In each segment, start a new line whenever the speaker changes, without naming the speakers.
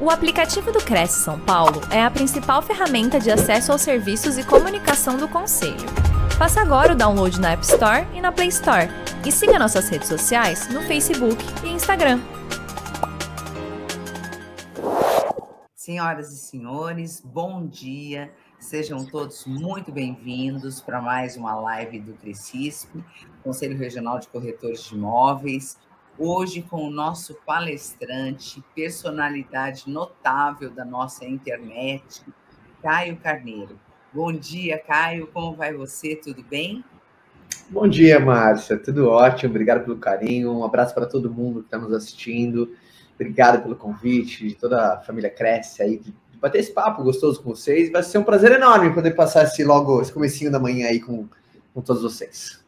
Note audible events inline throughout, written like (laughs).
O aplicativo do Cresce São Paulo é a principal ferramenta de acesso aos serviços e comunicação do Conselho. Faça agora o download na App Store e na Play Store. E siga nossas redes sociais no Facebook e Instagram.
Senhoras e senhores, bom dia. Sejam todos muito bem-vindos para mais uma live do Crescisp, Conselho Regional de Corretores de Imóveis hoje com o nosso palestrante, personalidade notável da nossa internet, Caio Carneiro. Bom dia, Caio, como vai você? Tudo bem?
Bom dia, Márcia, tudo ótimo, obrigado pelo carinho, um abraço para todo mundo que está nos assistindo, obrigado pelo convite, de toda a família Cresce aí, de bater esse papo gostoso com vocês, vai ser um prazer enorme poder passar esse logo, esse comecinho da manhã aí com, com todos vocês.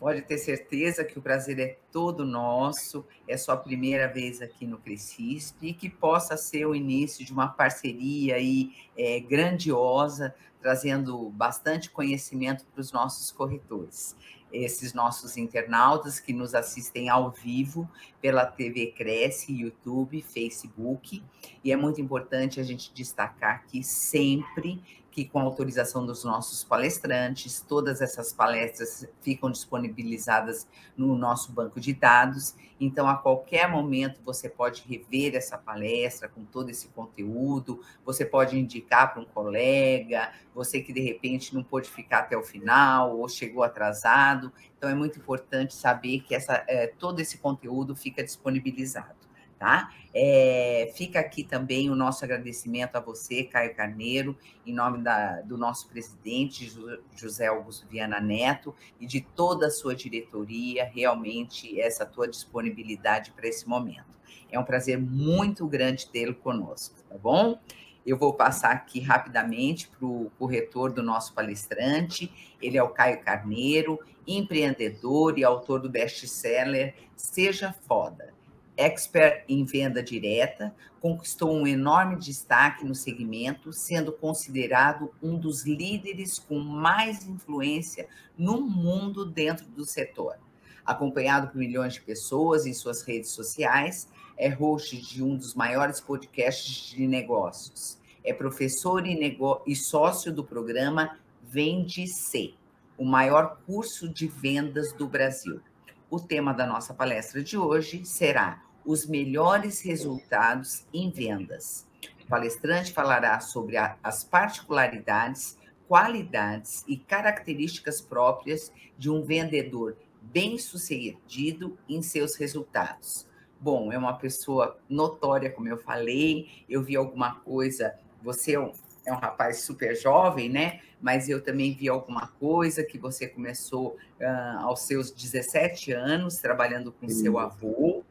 Pode ter certeza que o prazer é todo nosso, é sua primeira vez aqui no Crescisp e que possa ser o início de uma parceria aí, é, grandiosa, trazendo bastante conhecimento para os nossos corretores. Esses nossos internautas que nos assistem ao vivo pela TV Cresce, YouTube, Facebook. E é muito importante a gente destacar que sempre que, com autorização dos nossos palestrantes, todas essas palestras ficam disponibilizadas no nosso banco de dados. Então, a qualquer momento, você pode rever essa palestra com todo esse conteúdo, você pode indicar para um colega, você que de repente não pôde ficar até o final ou chegou atrasado. Então, é muito importante saber que essa, é, todo esse conteúdo fica disponibilizado tá? É, fica aqui também o nosso agradecimento a você, Caio Carneiro, em nome da, do nosso presidente, José Augusto Viana Neto, e de toda a sua diretoria, realmente, essa tua disponibilidade para esse momento. É um prazer muito grande tê-lo conosco, tá bom? Eu vou passar aqui rapidamente para o corretor do nosso palestrante. Ele é o Caio Carneiro, empreendedor e autor do best-seller Seja Foda expert em venda direta, conquistou um enorme destaque no segmento, sendo considerado um dos líderes com mais influência no mundo dentro do setor. Acompanhado por milhões de pessoas em suas redes sociais, é host de um dos maiores podcasts de negócios. É professor e, e sócio do programa Vende C, o maior curso de vendas do Brasil. O tema da nossa palestra de hoje será os melhores resultados em vendas. O palestrante falará sobre a, as particularidades, qualidades e características próprias de um vendedor bem-sucedido em seus resultados. Bom, é uma pessoa notória, como eu falei, eu vi alguma coisa, você é um, é um rapaz super jovem, né? Mas eu também vi alguma coisa que você começou uh, aos seus 17 anos, trabalhando com Sim. seu avô,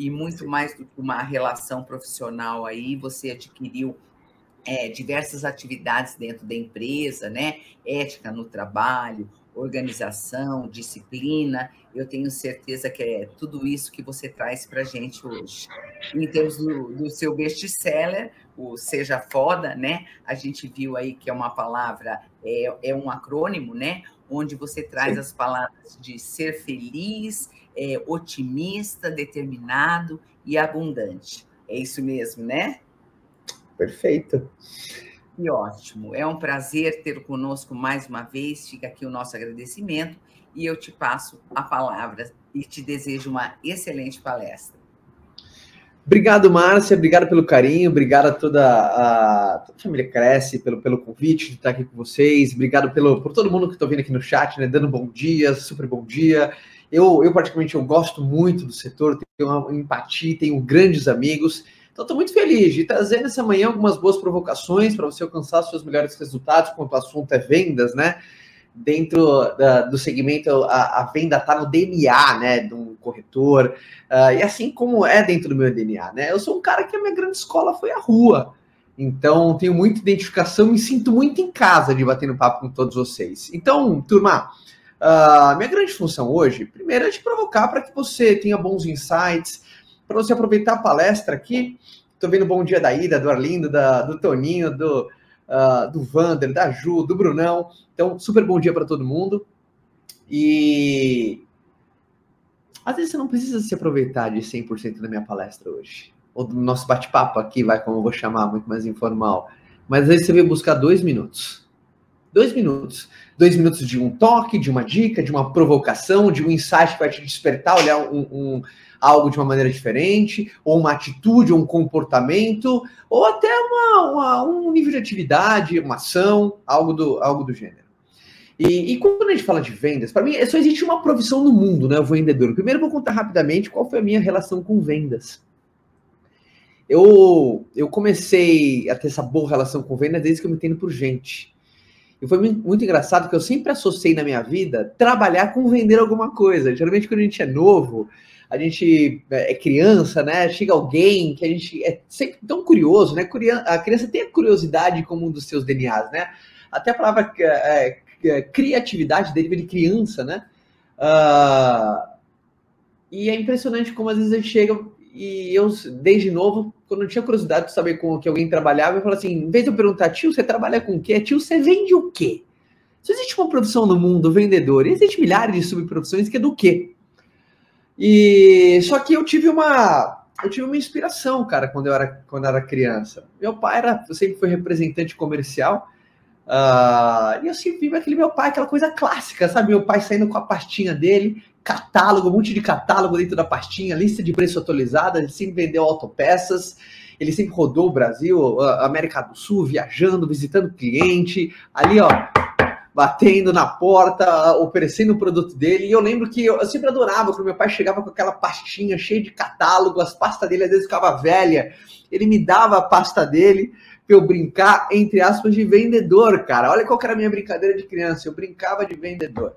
e muito mais do que uma relação profissional aí, você adquiriu é, diversas atividades dentro da empresa, né? Ética no trabalho, organização, disciplina. Eu tenho certeza que é tudo isso que você traz para a gente hoje. Em termos do, do seu best-seller, o Seja Foda, né? A gente viu aí que é uma palavra, é, é um acrônimo, né? Onde você traz Sim. as palavras de ser feliz, é, otimista, determinado e abundante. É isso mesmo, né?
Perfeito.
E ótimo. É um prazer ter conosco mais uma vez. Fica aqui o nosso agradecimento e eu te passo a palavra e te desejo uma excelente palestra.
Obrigado, Márcia. Obrigado pelo carinho. Obrigado a toda a, toda a família Cresce pelo, pelo convite de estar aqui com vocês. Obrigado pelo, por todo mundo que está vindo aqui no chat, né? Dando bom dia, super bom dia. Eu, eu particularmente, eu gosto muito do setor, tenho uma empatia, tenho grandes amigos. Então, estou muito feliz de trazer nessa manhã algumas boas provocações para você alcançar seus melhores resultados, quando o assunto é vendas, né? Dentro da, do segmento, a, a venda está no DNA, né? De um corretor. Uh, e assim como é dentro do meu DNA, né? Eu sou um cara que a minha grande escola foi a rua. Então, tenho muita identificação, me sinto muito em casa de bater no papo com todos vocês. Então, turma, Uh, minha grande função hoje, primeiro, é te provocar para que você tenha bons insights, para você aproveitar a palestra aqui. Estou vendo o bom dia da Ida, do Arlindo, da, do Toninho, do, uh, do Vander, da Ju, do Brunão. Então, super bom dia para todo mundo. E às vezes você não precisa se aproveitar de 100% da minha palestra hoje. ou do nosso bate-papo aqui, vai como eu vou chamar, muito mais informal. Mas às vezes você veio buscar dois minutos. Dois minutos. Dois minutos de um toque, de uma dica, de uma provocação, de um insight que vai te despertar, olhar um, um algo de uma maneira diferente, ou uma atitude, ou um comportamento, ou até uma, uma, um nível de atividade, uma ação, algo do, algo do gênero. E, e quando a gente fala de vendas, para mim só existe uma profissão no mundo, né? O vendedor. Primeiro eu vou contar rapidamente qual foi a minha relação com vendas. Eu, eu comecei a ter essa boa relação com vendas desde que eu me entendo por gente. E foi muito engraçado que eu sempre associei na minha vida trabalhar com vender alguma coisa. Geralmente, quando a gente é novo, a gente é, é criança, né? Chega alguém que a gente é sempre tão curioso, né? A criança tem a curiosidade como um dos seus DNAs, né? Até a palavra é, é, criatividade deriva de criança, né? Uh, e é impressionante como às vezes a gente chega e eu, desde novo, quando eu tinha curiosidade de saber com que alguém trabalhava, eu falo assim: em vez de eu perguntar, tio, você trabalha com o quê? Tio, você vende o quê? Se existe uma profissão no mundo, vendedor, e existem milhares de subprofissões que é do quê? E só que eu tive uma eu tive uma inspiração, cara, quando eu era quando eu era criança. Meu pai era sempre foi representante comercial. Uh, e eu sempre vi aquele meu pai, aquela coisa clássica, sabe? Meu pai saindo com a pastinha dele, catálogo, um monte de catálogo dentro da pastinha, lista de preço atualizada, ele sempre vendeu autopeças, ele sempre rodou o Brasil, América do Sul, viajando, visitando cliente, ali, ó, batendo na porta, oferecendo o produto dele. E eu lembro que eu, eu sempre adorava quando meu pai chegava com aquela pastinha cheia de catálogo, as pastas dele às vezes ficava velha. Ele me dava a pasta dele para eu brincar, entre aspas, de vendedor, cara. Olha qual era a minha brincadeira de criança. Eu brincava de vendedor.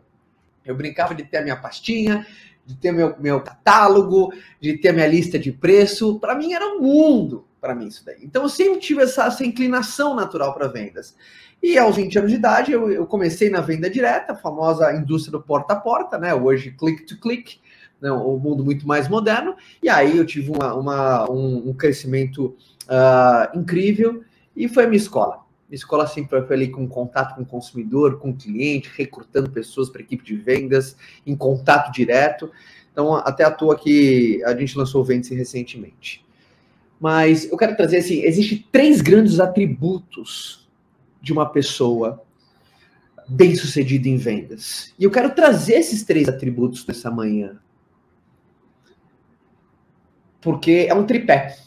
Eu brincava de ter a minha pastinha, de ter meu, meu catálogo, de ter minha lista de preço. Para mim era um mundo, para mim isso daí. Então eu sempre tive essa, essa inclinação natural para vendas. E aos 20 anos de idade, eu, eu, comecei na venda direta, a famosa indústria do porta a porta, né? Hoje, click to click, né? um mundo muito mais moderno. E aí eu tive uma, uma um, um, crescimento uh, incrível e foi a minha escola. Escola sempre foi ali com contato com o consumidor, com o cliente, recrutando pessoas para equipe de vendas, em contato direto. Então, até à toa que a gente lançou o recentemente. Mas eu quero trazer assim: existem três grandes atributos de uma pessoa bem-sucedida em vendas. E eu quero trazer esses três atributos nessa manhã. Porque é um tripé.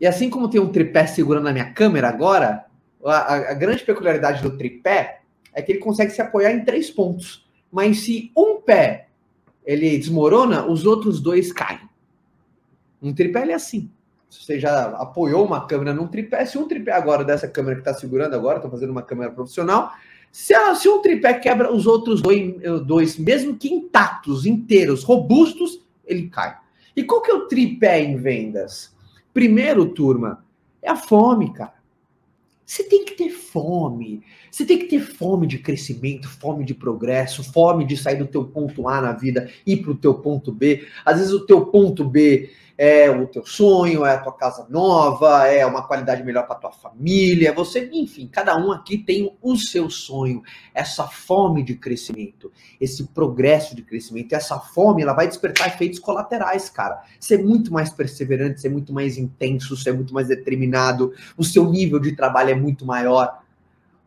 E assim como tem um tripé segurando a minha câmera agora, a, a, grande peculiaridade do tripé é que ele consegue se apoiar em três pontos. Mas se um pé ele desmorona, os outros dois caem. Um tripé é assim você já apoiou uma câmera num tripé, se um tripé agora dessa câmera que está segurando agora, estou fazendo uma câmera profissional, se, se, um tripé quebra os outros dois, dois, mesmo que intactos, inteiros, robustos, ele cai. E qual que é o tripé em vendas? Primeiro, turma, é a fome, cara. Você tem que ter fome. Você tem que ter fome de crescimento, fome de progresso, fome de sair do teu ponto A na vida e para o teu ponto B. Às vezes o teu ponto B é o teu sonho, é a tua casa nova, é uma qualidade melhor para tua família, você, enfim, cada um aqui tem o seu sonho, essa fome de crescimento, esse progresso de crescimento, essa fome, ela vai despertar efeitos colaterais, cara. Ser muito mais perseverante, ser muito mais intenso, ser muito mais determinado, o seu nível de trabalho é muito maior.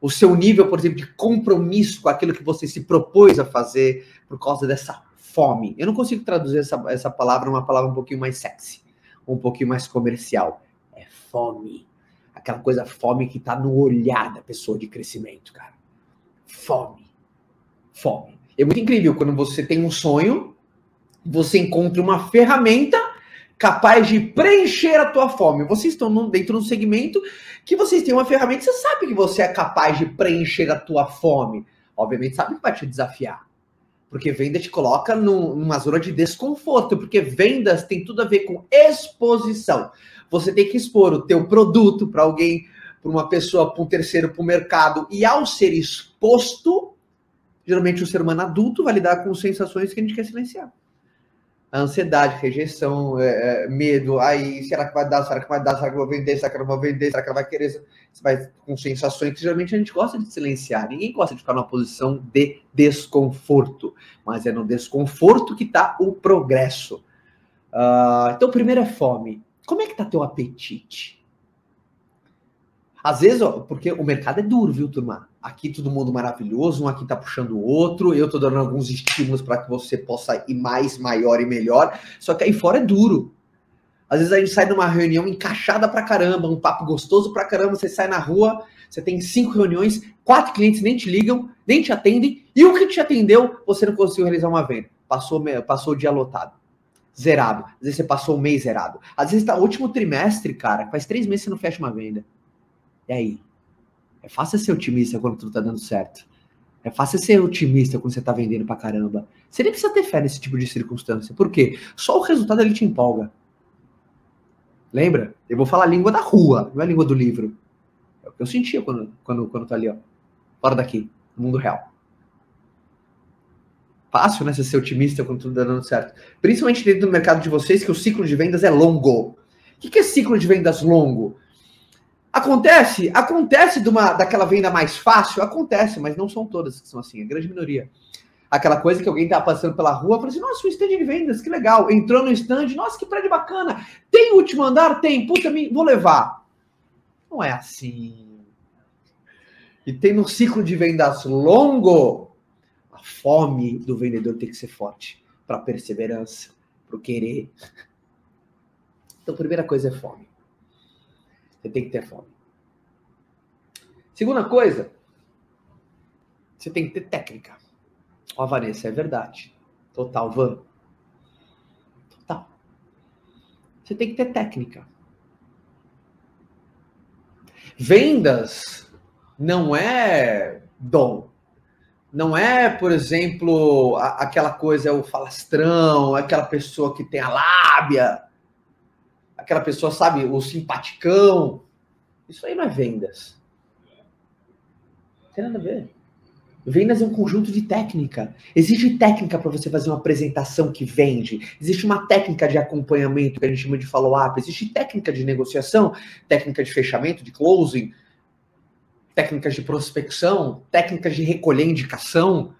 O seu nível, por exemplo, de compromisso com aquilo que você se propôs a fazer por causa dessa fome. Eu não consigo traduzir essa, essa palavra uma palavra um pouquinho mais sexy, um pouquinho mais comercial. É fome. Aquela coisa fome que está no olhar da pessoa de crescimento, cara. Fome. Fome. É muito incrível quando você tem um sonho, você encontra uma ferramenta capaz de preencher a tua fome. Vocês estão dentro de um segmento que vocês têm uma ferramenta, você sabe que você é capaz de preencher a tua fome. Obviamente sabe que vai te desafiar. Porque venda te coloca numa zona de desconforto, porque vendas tem tudo a ver com exposição. Você tem que expor o teu produto para alguém, para uma pessoa, para um terceiro, para o mercado. E ao ser exposto, geralmente o ser humano adulto vai lidar com sensações que a gente quer silenciar ansiedade, rejeição, é, é, medo, aí será que vai dar, será que vai dar, será que eu vou vender, será que eu não vou vender, será que ela vai querer, você vai com sensações que geralmente a gente gosta de silenciar, ninguém gosta de ficar numa posição de desconforto, mas é no desconforto que está o progresso. Uh, então, primeiro é fome. Como é que tá teu apetite? Às vezes, ó, porque o mercado é duro, viu, turma? Aqui todo mundo maravilhoso, um aqui tá puxando o outro, eu tô dando alguns estímulos para que você possa ir mais, maior e melhor. Só que aí fora é duro. Às vezes a gente sai de uma reunião encaixada pra caramba, um papo gostoso pra caramba, você sai na rua, você tem cinco reuniões, quatro clientes nem te ligam, nem te atendem, e o que te atendeu, você não conseguiu realizar uma venda. Passou, passou o dia lotado. Zerado. Às vezes você passou o mês zerado. Às vezes tá último trimestre, cara, faz três meses que você não fecha uma venda. E aí? É fácil ser otimista quando tudo tá dando certo. É fácil ser otimista quando você tá vendendo pra caramba. Você nem precisa ter fé nesse tipo de circunstância. Por quê? Só o resultado ele te empolga. Lembra? Eu vou falar a língua da rua, não é a língua do livro. É o que eu sentia quando, quando, quando tá ali, ó. Fora daqui, no mundo real. Fácil, né? Você ser otimista quando tudo tá dando certo. Principalmente dentro do mercado de vocês, que o ciclo de vendas é longo. O que é ciclo de vendas longo? Acontece, acontece de uma, daquela venda mais fácil, acontece, mas não são todas que são assim, a grande minoria. Aquela coisa que alguém tá passando pela rua, fala assim, nossa, o stand de vendas, que legal. Entrou no stand, nossa, que prédio bacana. Tem último andar? Tem, puta, vou levar. Não é assim. E tem no ciclo de vendas longo, a fome do vendedor tem que ser forte para perseverança, para o querer. Então, a primeira coisa é fome. Você tem que ter fome. Segunda coisa, você tem que ter técnica. Ó, Vanessa, é verdade. Total, Van. Total. Você tem que ter técnica. Vendas não é dom. Não é, por exemplo, aquela coisa, o falastrão, aquela pessoa que tem a lábia aquela pessoa, sabe, o simpaticão. Isso aí não é vendas. Não tem nada a ver. Vendas é um conjunto de técnica. Existe técnica para você fazer uma apresentação que vende. Existe uma técnica de acompanhamento que a gente chama de follow-up. Existe técnica de negociação, técnica de fechamento, de closing, técnicas de prospecção, técnicas de recolher indicação,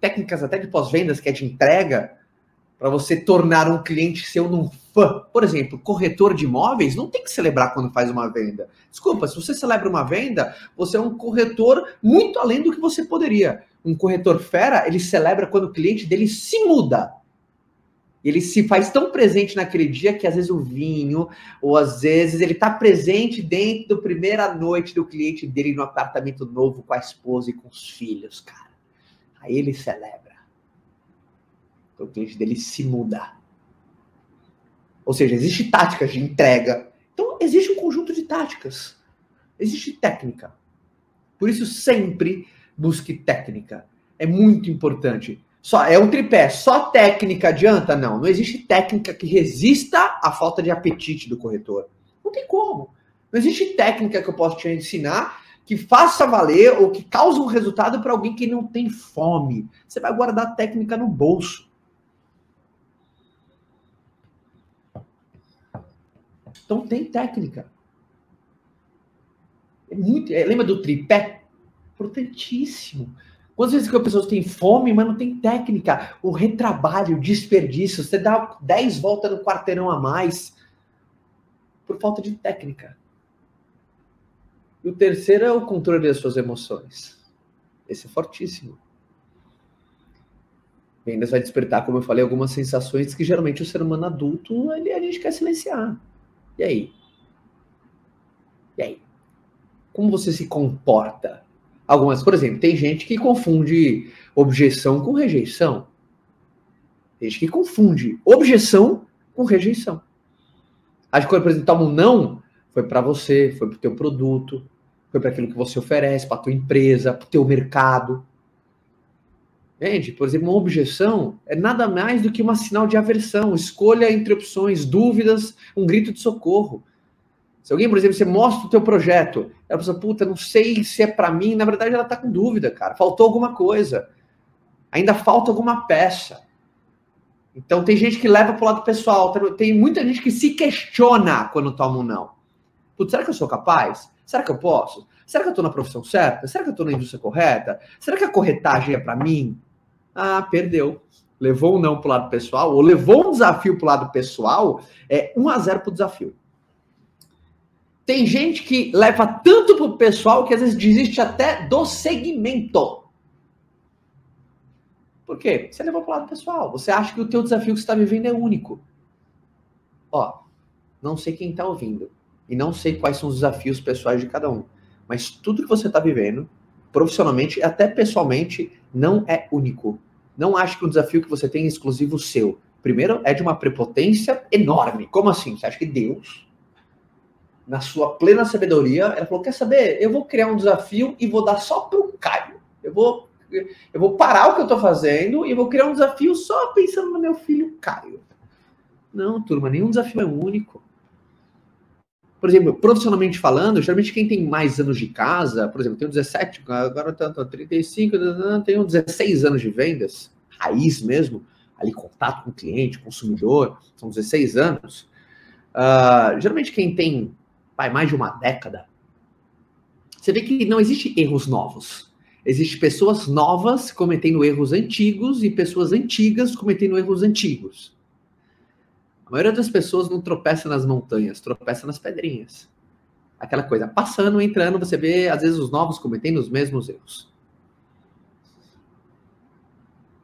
técnicas até de pós-vendas, que é de entrega para você tornar um cliente seu num fã. Por exemplo, corretor de imóveis não tem que celebrar quando faz uma venda. Desculpa, se você celebra uma venda, você é um corretor muito além do que você poderia. Um corretor fera, ele celebra quando o cliente dele se muda. Ele se faz tão presente naquele dia que às vezes o vinho, ou às vezes ele está presente dentro da primeira noite do cliente dele no apartamento novo com a esposa e com os filhos, cara. Aí ele celebra o cliente dele se mudar. Ou seja, existe táticas de entrega. Então, existe um conjunto de táticas. Existe técnica. Por isso, sempre busque técnica. É muito importante. Só é um tripé. Só técnica adianta? Não. Não existe técnica que resista à falta de apetite do corretor. Não tem como. Não existe técnica que eu possa te ensinar que faça valer ou que cause um resultado para alguém que não tem fome. Você vai guardar a técnica no bolso. Então tem técnica. É muito, é, lembra do tripé? Importantíssimo. Quantas vezes que as pessoas têm fome, mas não tem técnica? O retrabalho, o desperdício, você dá 10 voltas no quarteirão a mais por falta de técnica. E o terceiro é o controle das suas emoções. Esse é fortíssimo. Vendas vai despertar, como eu falei, algumas sensações que geralmente o ser humano adulto ele, a gente quer silenciar. E aí? E aí? Como você se comporta? Algumas, por exemplo, tem gente que confunde objeção com rejeição. Tem gente que confunde objeção com rejeição. Acho que quando apresentar um não, foi para você, foi para o teu produto, foi para aquilo que você oferece, para a tua empresa, para o teu mercado. Entende? Por exemplo, uma objeção é nada mais do que um sinal de aversão. Escolha entre opções, dúvidas, um grito de socorro. Se alguém, por exemplo, você mostra o teu projeto, ela pensa, puta, não sei se é para mim, na verdade ela tá com dúvida, cara. Faltou alguma coisa. Ainda falta alguma peça. Então tem gente que leva para o lado pessoal, tem muita gente que se questiona quando toma um não. Putz, será que eu sou capaz? Será que eu posso? Será que eu estou na profissão certa? Será que eu estou na indústria correta? Será que a corretagem é para mim? Ah, perdeu. Levou um não para o lado pessoal, ou levou um desafio para o lado pessoal, é 1 a 0 para o desafio. Tem gente que leva tanto pro pessoal que às vezes desiste até do segmento. Por quê? Você levou para o lado pessoal. Você acha que o teu desafio que você está vivendo é único. Ó, não sei quem está ouvindo e não sei quais são os desafios pessoais de cada um, mas tudo que você está vivendo, profissionalmente e até pessoalmente, não é único. Não acho que o desafio que você tem é exclusivo seu. Primeiro, é de uma prepotência enorme. Como assim? Você acha que Deus, na sua plena sabedoria, ela falou: quer saber? Eu vou criar um desafio e vou dar só para o Caio. Eu vou eu vou parar o que eu estou fazendo e vou criar um desafio só pensando no meu filho Caio. Não, turma, nenhum desafio é único. Por exemplo, profissionalmente falando, geralmente quem tem mais anos de casa, por exemplo, tenho 17, agora tanto 35, tenho 16 anos de vendas, raiz mesmo, ali contato com o cliente, consumidor, são 16 anos. Uh, geralmente quem tem vai, mais de uma década, você vê que não existe erros novos. Existem pessoas novas cometendo erros antigos e pessoas antigas cometendo erros antigos. A maioria das pessoas não tropeça nas montanhas, tropeça nas pedrinhas. Aquela coisa, passando, entrando, você vê, às vezes, os novos cometendo os mesmos erros.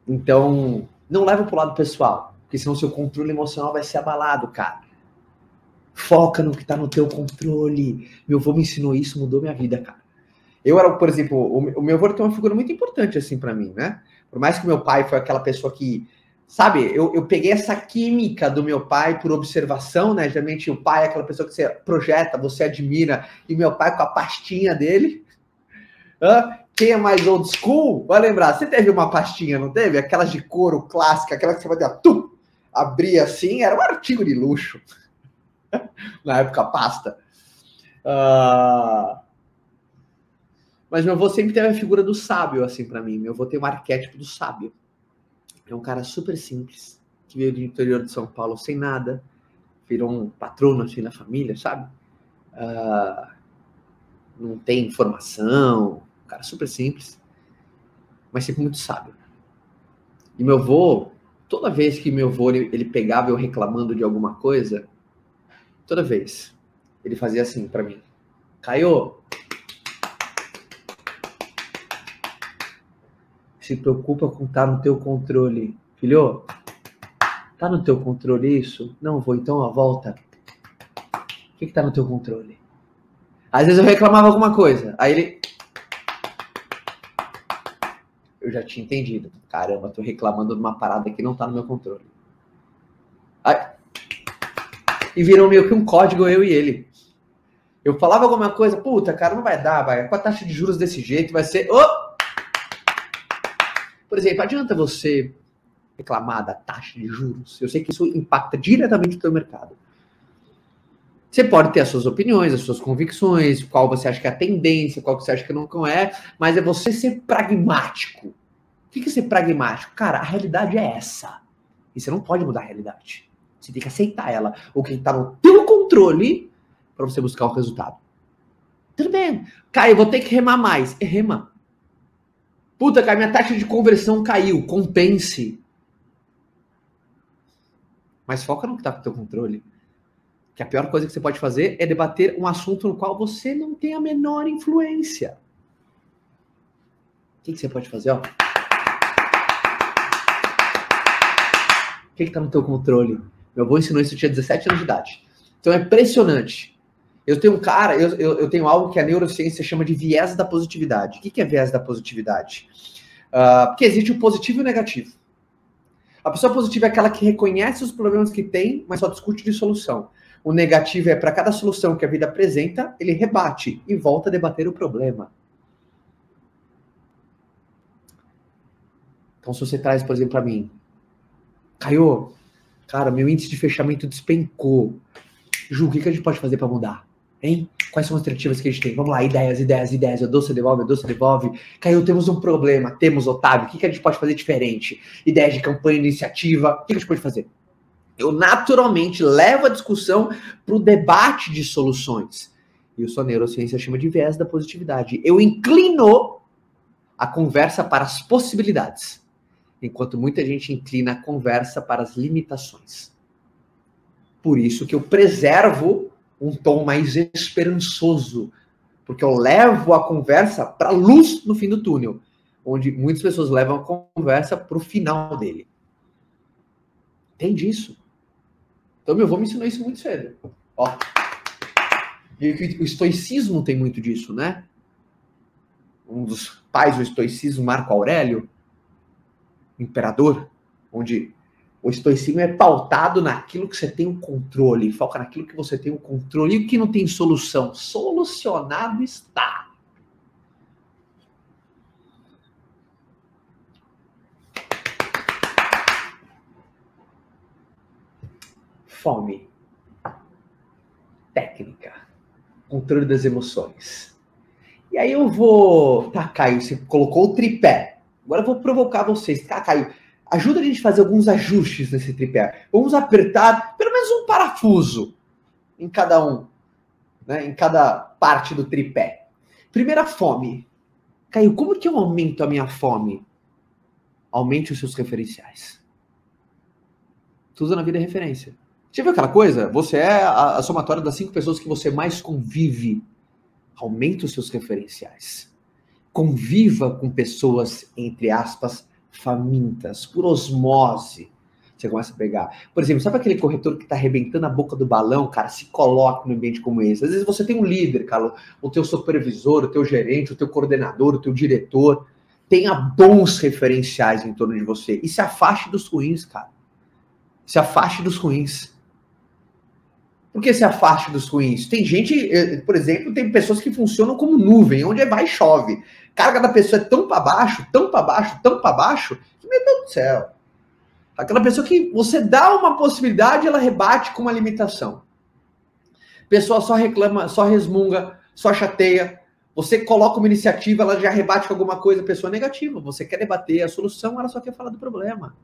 Então, não leva para o lado pessoal, porque senão seu controle emocional vai ser abalado, cara. Foca no que está no teu controle. Meu avô me ensinou isso, mudou minha vida, cara. Eu era, por exemplo, o, meu avô tem uma figura muito importante assim para mim, né? Por mais que meu pai foi aquela pessoa que, sabe, eu, eu peguei essa química do meu pai por observação, né? Geralmente o pai é aquela pessoa que você projeta, você admira, e meu pai com a pastinha dele. Hã? Quem é mais old school vai lembrar, você teve uma pastinha, não teve? Aquelas de couro clássica, aquela que você fazia, tum, abria assim, era um artigo de luxo. (laughs) Na época, pasta. Uh, mas meu avô sempre teve a figura do sábio, assim, para mim. Meu avô tem um arquétipo do sábio. É um cara super simples, que veio do interior de São Paulo sem nada, virou um patrono, assim, na família, sabe? Uh, não tem formação, um cara super simples, mas sempre muito sábio. E meu avô, toda vez que meu avô ele, pegava eu reclamando de alguma coisa, toda vez, ele fazia assim para mim: Caio, se preocupa com estar tá no teu controle. Filho, tá no teu controle isso? Não, vou então, ó, volta. O que, que tá no teu controle? Às vezes eu reclamava alguma coisa, aí ele. Eu já tinha entendido. Caramba, tô reclamando de uma parada que não tá no meu controle. Aí... E virou meio que um código eu e ele. Eu falava alguma coisa, puta, cara, não vai dar, vai. Com a taxa de juros desse jeito, vai ser. Oh! Por exemplo, adianta você reclamar da taxa de juros. Eu sei que isso impacta diretamente o teu mercado. Você pode ter as suas opiniões, as suas convicções, qual você acha que é a tendência, qual você acha que não é, mas é você ser pragmático. O que é ser pragmático? Cara, a realidade é essa. E você não pode mudar a realidade. Você tem que aceitar ela. O que está no teu controle para você buscar o resultado. Tudo bem. Caio, eu vou ter que remar mais. É rema. Puta, cara, minha taxa de conversão caiu. Compense. Mas foca no que está com o teu controle. Que a pior coisa que você pode fazer é debater um assunto no qual você não tem a menor influência. O que, que você pode fazer? Ó? O que está no teu controle? Meu avô ensinou isso, eu tinha 17 anos de idade. Então é impressionante. Eu tenho um cara, eu, eu, eu, tenho algo que a neurociência chama de viés da positividade. O que, é viés da positividade? Uh, porque existe o positivo e o negativo. A pessoa positiva é aquela que reconhece os problemas que tem, mas só discute de solução. O negativo é para cada solução que a vida apresenta, ele rebate e volta a debater o problema. Então, se você traz, por exemplo, para mim, Caio, cara, meu índice de fechamento despencou. Ju, o que a gente pode fazer para mudar? Hein? Quais são as alternativas que a gente tem? Vamos lá, ideias, ideias, ideias. A doce devolve, a doce devolve. Caiu, temos um problema. Temos, Otávio. O que, que a gente pode fazer diferente? Ideias de campanha, iniciativa. O que, que a gente pode fazer? Eu naturalmente levo a discussão para o debate de soluções. E isso a neurociência chama de viés da positividade. Eu inclino a conversa para as possibilidades, enquanto muita gente inclina a conversa para as limitações. Por isso que eu preservo um tom mais esperançoso, porque eu levo a conversa para a luz no fim do túnel, onde muitas pessoas levam a conversa para o final dele. Entende isso? Então, meu avô me ensinou isso muito cedo. Ó. E o estoicismo tem muito disso, né? Um dos pais do estoicismo, Marco Aurélio, imperador, onde o estoicismo é pautado naquilo que você tem o controle, foca naquilo que você tem o controle e o que não tem solução. Solucionado está. Fome. Técnica. Controle das emoções. E aí eu vou. Tá, Caio, você colocou o tripé. Agora eu vou provocar vocês. Tá, Caio, ajuda a gente a fazer alguns ajustes nesse tripé. Vamos apertar pelo menos um parafuso em cada um, né, em cada parte do tripé. Primeira fome. Caio, como que eu aumento a minha fome? Aumente os seus referenciais. Tudo na vida é referência. Você viu aquela coisa? Você é a, a somatória das cinco pessoas que você mais convive. Aumente os seus referenciais. Conviva com pessoas, entre aspas, famintas, por osmose. Você começa a pegar. Por exemplo, sabe aquele corretor que está arrebentando a boca do balão, cara? Se coloca no ambiente como esse. Às vezes você tem um líder, cara, o teu supervisor, o teu gerente, o teu coordenador, o teu diretor. Tenha bons referenciais em torno de você. E se afaste dos ruins, cara. Se afaste dos ruins. Por que se afaste dos ruins? Tem gente, eh, por exemplo, tem pessoas que funcionam como nuvem, onde vai e chove carga da pessoa é tão para baixo, tão para baixo, tão para baixo, que meu Deus do céu. Aquela pessoa que você dá uma possibilidade, ela rebate com uma limitação. Pessoa só reclama, só resmunga, só chateia. Você coloca uma iniciativa, ela já rebate com alguma coisa, pessoa negativa. Você quer debater a solução, ela só quer falar do problema.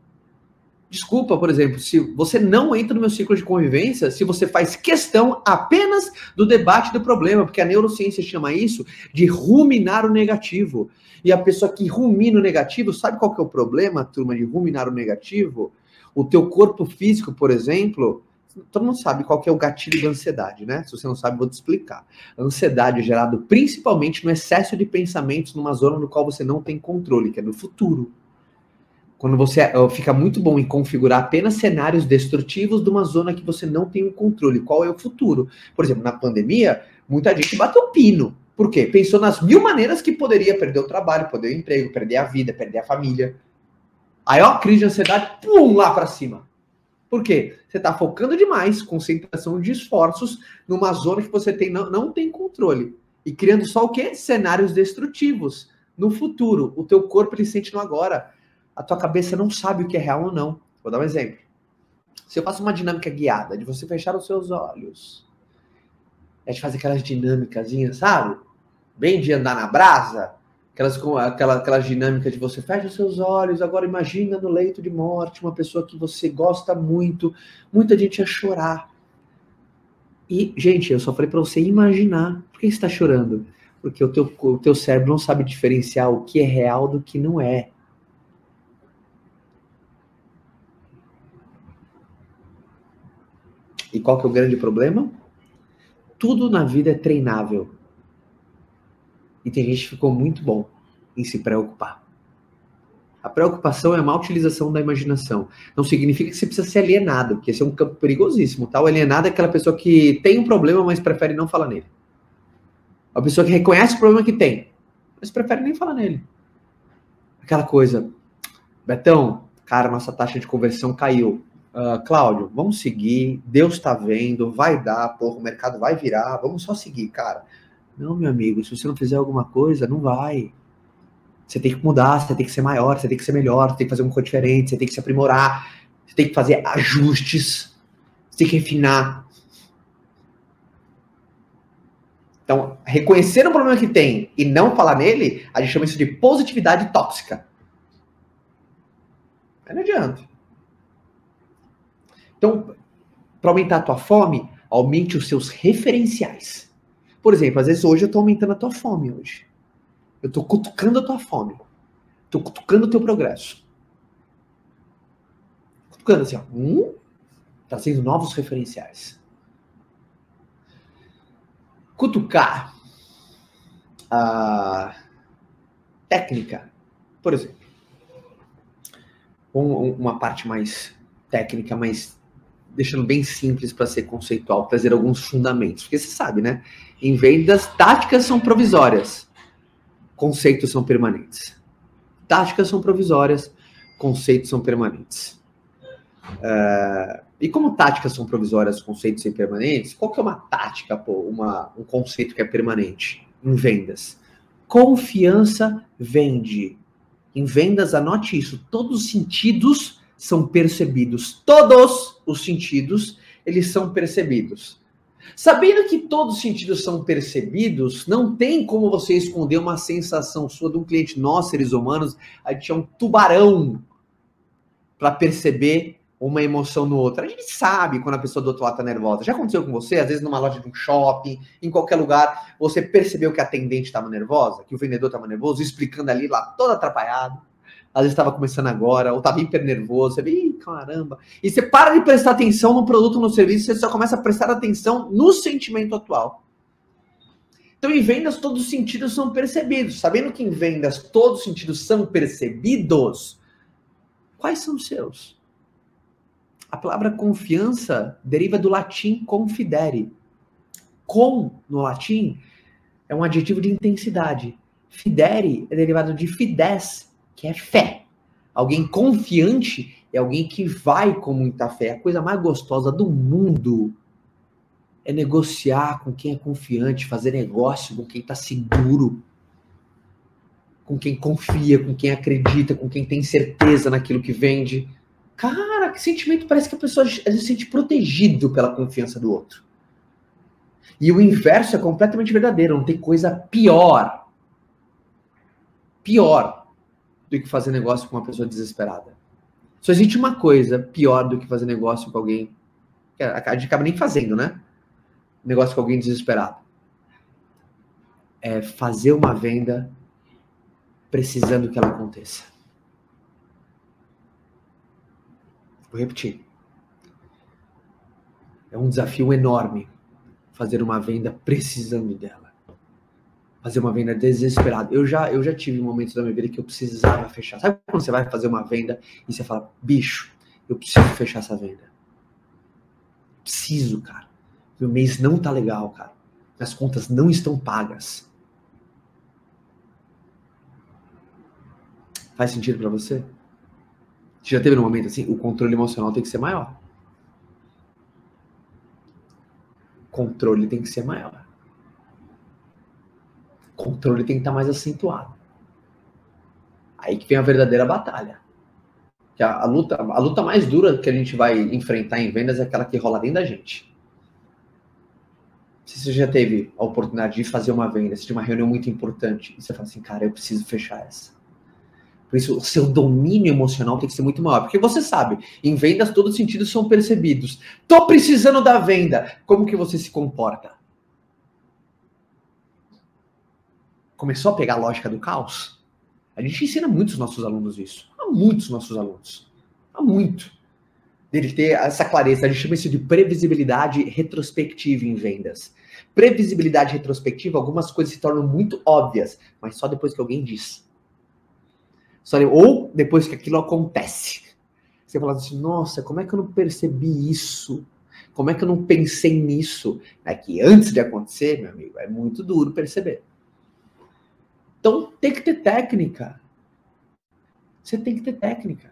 Desculpa, por exemplo, se você não entra no meu ciclo de convivência, se você faz questão apenas do debate do problema, porque a neurociência chama isso de ruminar o negativo. E a pessoa que rumina o negativo, sabe qual que é o problema, turma, de ruminar o negativo? O teu corpo físico, por exemplo, todo mundo sabe qual que é o gatilho da ansiedade, né? Se você não sabe, vou te explicar. A ansiedade é gerada principalmente no excesso de pensamentos numa zona no qual você não tem controle, que é no futuro quando você fica muito bom em configurar apenas cenários destrutivos de uma zona que você não tem o controle. Qual é o futuro? Por exemplo, na pandemia, muita gente bateu pino. Por quê? Pensou nas mil maneiras que poderia perder o trabalho, perder o emprego, perder a vida, perder a família. Aí, ó, crise de ansiedade, pum, lá para cima. Por quê? Você está focando demais, concentração de esforços numa zona que você tem, não, não tem controle. E criando só o quê? Cenários destrutivos. No futuro, o teu corpo ele sente no agora a tua cabeça não sabe o que é real ou não. Vou dar um exemplo. Se eu faço uma dinâmica guiada de você fechar os seus olhos, é de fazer aquelas dinâmicas, sabe? Bem de andar na brasa, aquelas, aquela, aquelas dinâmicas de você fecha os seus olhos, agora imagina no leito de morte uma pessoa que você gosta muito, muita gente ia chorar. E, gente, eu só falei para você imaginar. Por que você está chorando? Porque o teu, o teu cérebro não sabe diferenciar o que é real do que não é. E qual que é o grande problema? Tudo na vida é treinável. E tem gente que ficou muito bom em se preocupar. A preocupação é a má utilização da imaginação. Não significa que você precisa ser alienado, porque esse é um campo perigosíssimo. Tá? O alienado é aquela pessoa que tem um problema, mas prefere não falar nele. A pessoa que reconhece o problema que tem, mas prefere nem falar nele. Aquela coisa, Betão, cara, nossa taxa de conversão caiu. Uh, Cláudio, vamos seguir, Deus está vendo, vai dar, porra, o mercado vai virar, vamos só seguir, cara. Não, meu amigo, se você não fizer alguma coisa, não vai. Você tem que mudar, você tem que ser maior, você tem que ser melhor, você tem que fazer uma coisa diferente, você tem que se aprimorar, você tem que fazer ajustes, você tem que refinar. Então, reconhecer o problema que tem e não falar nele, a gente chama isso de positividade tóxica. Não adianta. Então, para aumentar a tua fome, aumente os seus referenciais. Por exemplo, às vezes hoje eu estou aumentando a tua fome hoje. Eu estou cutucando a tua fome. Estou cutucando o teu progresso. Cutucando assim, ó. Hum, trazendo novos referenciais. cutucar a técnica, por exemplo, uma parte mais técnica, mais deixando bem simples para ser conceitual, trazer alguns fundamentos, porque você sabe, né? Em vendas, táticas são provisórias, conceitos são permanentes. Táticas são provisórias, conceitos são permanentes. Uh, e como táticas são provisórias, conceitos são permanentes, qual que é uma tática, pô, uma, um conceito que é permanente em vendas? Confiança vende. Em vendas, anote isso. Todos os sentidos são percebidos. Todos os sentidos, eles são percebidos. Sabendo que todos os sentidos são percebidos, não tem como você esconder uma sensação sua de um cliente. Nós, seres humanos, a gente é um tubarão para perceber uma emoção no outro. A gente sabe quando a pessoa do outro lado está nervosa. Já aconteceu com você? Às vezes numa loja de um shopping, em qualquer lugar, você percebeu que a atendente estava nervosa, que o vendedor estava nervoso, explicando ali lá todo atrapalhado. Às vezes estava começando agora, ou estava hiper nervoso, você vê, caramba. E você para de prestar atenção no produto, no serviço, você só começa a prestar atenção no sentimento atual. Então, em vendas, todos os sentidos são percebidos. Sabendo que em vendas todos os sentidos são percebidos, quais são os seus? A palavra confiança deriva do latim confidere. Com, no latim, é um adjetivo de intensidade. Fidere é derivado de fides, que é fé. Alguém confiante é alguém que vai com muita fé. A coisa mais gostosa do mundo é negociar com quem é confiante, fazer negócio com quem está seguro, com quem confia, com quem acredita, com quem tem certeza naquilo que vende. Cara, que sentimento parece que a pessoa se sente protegido pela confiança do outro. E o inverso é completamente verdadeiro, não tem coisa pior. Pior do que fazer negócio com uma pessoa desesperada. Só existe uma coisa pior do que fazer negócio com alguém a gente acaba nem fazendo, né? Negócio com alguém desesperado. É fazer uma venda precisando que ela aconteça. Vou repetir. É um desafio enorme fazer uma venda precisando dela. Fazer uma venda desesperada. Eu já, eu já tive momentos da minha vida que eu precisava fechar. Sabe quando você vai fazer uma venda e você fala, bicho, eu preciso fechar essa venda. Preciso, cara. Meu mês não tá legal, cara. Minhas contas não estão pagas. Faz sentido para você? Você já teve um momento assim? O controle emocional tem que ser maior. O controle tem que ser maior. Controle tem que estar mais acentuado. Aí que vem a verdadeira batalha. Que a, a, luta, a luta mais dura que a gente vai enfrentar em vendas é aquela que rola dentro da gente. Se você já teve a oportunidade de fazer uma venda, de uma reunião muito importante, e você fala assim, cara, eu preciso fechar essa por isso, o seu domínio emocional tem que ser muito maior. Porque você sabe, em vendas todos os sentidos são percebidos. Tô precisando da venda. Como que você se comporta? Começou a pegar a lógica do caos? A gente ensina muitos nossos alunos isso. Há muitos nossos alunos. Há muito. Dele ter essa clareza. A gente chama isso de previsibilidade retrospectiva em vendas. Previsibilidade retrospectiva, algumas coisas se tornam muito óbvias, mas só depois que alguém diz. Ou depois que aquilo acontece. Você fala assim, nossa, como é que eu não percebi isso? Como é que eu não pensei nisso? É que antes de acontecer, meu amigo, é muito duro perceber. Então tem que ter técnica. Você tem que ter técnica.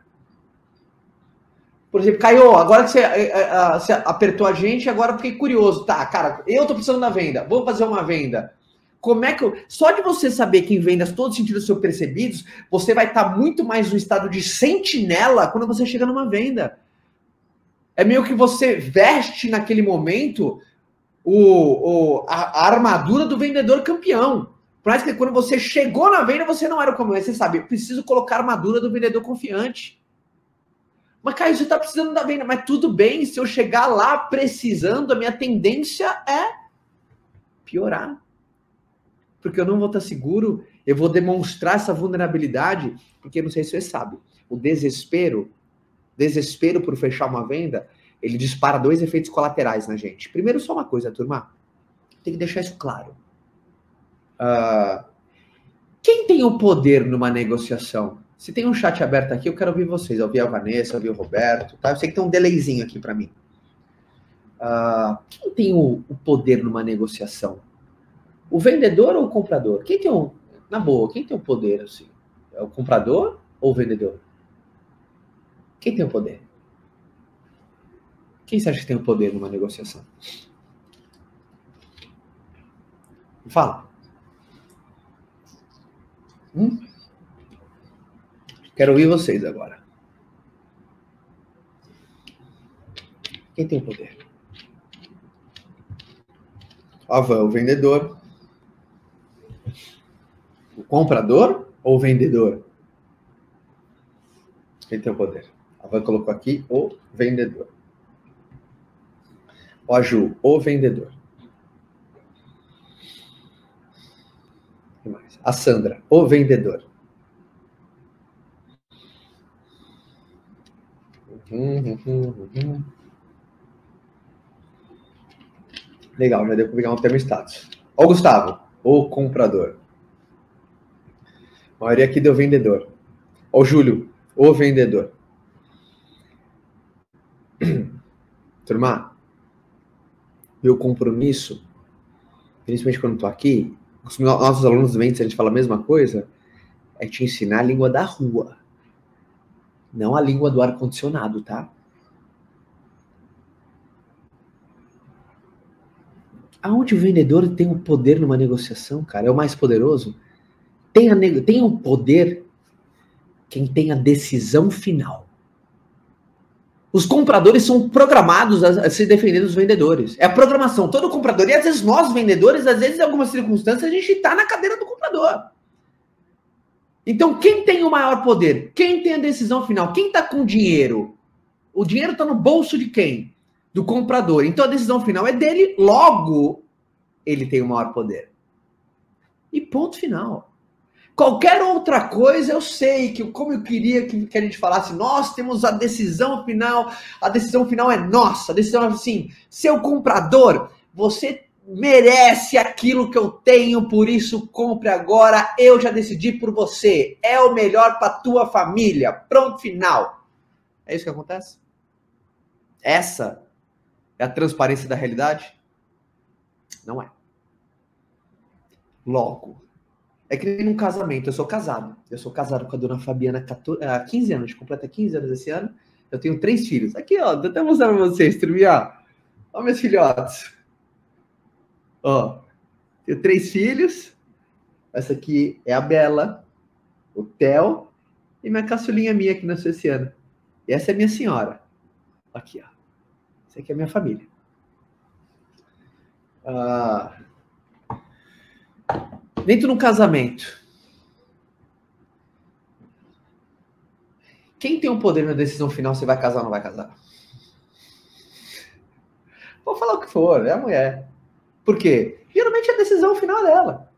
Por exemplo, Caio, agora que você, eh, eh, ah, você apertou a gente, agora fiquei curioso. Tá, cara, eu tô precisando da venda, vou fazer uma venda. Como é que eu... Só de você saber que em vendas todos os sentidos são percebidos, você vai estar tá muito mais no estado de sentinela quando você chega numa venda. É meio que você veste naquele momento o, o a, a, armadura do vendedor campeão. Que quando você chegou na venda, você não era o campeão. Você sabe, eu preciso colocar a armadura do vendedor confiante. Mas, Caio, você está precisando da venda. Mas tudo bem, se eu chegar lá precisando, a minha tendência é piorar porque eu não vou estar seguro, eu vou demonstrar essa vulnerabilidade, porque não sei se você sabe, o desespero, desespero por fechar uma venda, ele dispara dois efeitos colaterais na gente. Primeiro, só uma coisa, turma. Tem que deixar isso claro. Uh, quem tem o poder numa negociação? Se tem um chat aberto aqui, eu quero ouvir vocês. Eu ouvi a Vanessa, eu ouvi o Roberto, tá? Eu sei que tem um delayzinho aqui para mim. Uh, quem tem o, o, poder numa negociação? O vendedor ou o comprador? Quem tem o, na boa, quem tem o poder assim? É o comprador ou o vendedor? Quem tem o poder? Quem você acha que tem o poder numa negociação? Fala. Hum? Quero ouvir vocês agora. Quem tem poder? Avan, o vendedor. O comprador ou o vendedor? Quem tem o poder? A Van colocou aqui o vendedor. O Aju, o vendedor. mais? A Sandra, o vendedor. Legal, já deu para pegar um termo status. Ó, o Gustavo, o comprador. A maioria aqui deu vendedor. Ó, o Júlio, o vendedor. (clears throat) Turma, meu compromisso, principalmente quando estou aqui, os nossos alunos vêm, a gente fala a mesma coisa, é te ensinar a língua da rua, não a língua do ar-condicionado, tá? Aonde o vendedor tem o poder numa negociação, cara, é o mais poderoso. Tem, a, tem o poder quem tem a decisão final. Os compradores são programados a, se defender dos vendedores. É a programação. Todo comprador, e às vezes nós, vendedores, às vezes em algumas circunstâncias, a gente está na cadeira do comprador. Então, quem tem o maior poder? Quem tem a decisão final? Quem está com dinheiro? O dinheiro está no bolso de quem? Do comprador. Então, a decisão final é dele, logo, ele tem o maior poder. E ponto final. Qualquer outra coisa, eu sei que como eu queria que, que, a gente falasse, nós temos a decisão final, a decisão final é nossa, a decisão é assim, seu comprador, você merece aquilo que eu tenho, por isso compre agora, eu já decidi por você, é o melhor para tua família, pronto, final. É isso que acontece? Essa é a transparência da realidade? Não é. Logo, é que num casamento. Eu sou casado. Eu sou casado com a dona Fabiana há 15 anos. Completa 15 anos esse ano. Eu tenho três filhos. Aqui, ó. Vou até mostrar pra vocês, turminha. Ó, meus filhotes. Ó. Tenho três filhos. Essa aqui é a Bela, o Theo e minha caçulinha minha que nasceu esse ano. E essa é minha senhora. Aqui, ó. Essa aqui é a minha família. Ah Dentro no casamento. Quem tem o poder na decisão final se vai casar ou não vai casar? Vou falar o que for, é a mulher. Por quê? Geralmente a decisão final é dela.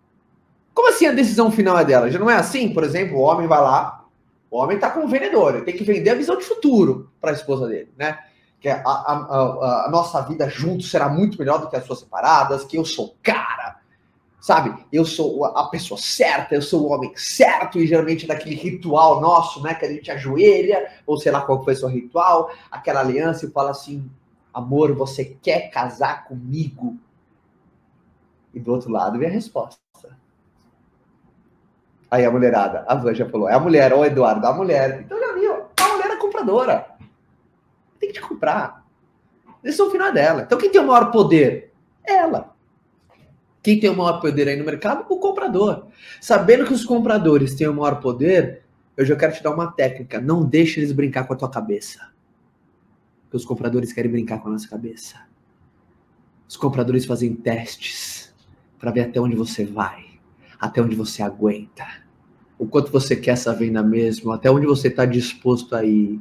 Como assim a decisão final é dela? Já não é assim? Por exemplo, o homem vai lá, o homem está como vendedor, ele tem que vender a visão de futuro para a esposa dele, né? Que a, a, a, a, nossa vida juntos será muito melhor do que as suas separadas, que eu sou cara, sabe? Eu sou a pessoa certa, eu sou o homem certo, e geralmente daquele ritual nosso, né? Que a gente ajoelha, ou sei lá qual foi o seu ritual, aquela aliança e fala assim: amor, você quer casar comigo? E do outro lado vem a resposta. Aí a mulherada, a Van já falou, é a mulher, ou Eduardo, a mulher. Então já viu, a mulher é compradora. Tem que te comprar. Esse é o final dela. Então quem tem o maior poder? Ela. Quem tem o maior poder aí no mercado? O comprador. Sabendo que os compradores têm o maior poder, eu já quero te dar uma técnica. Não deixe eles brincar com a tua cabeça. Porque os compradores querem brincar com a nossa cabeça. Os compradores fazem testes para ver até onde você vai, até onde você aguenta, o quanto você quer essa venda mesmo, até onde você está disposto a ir.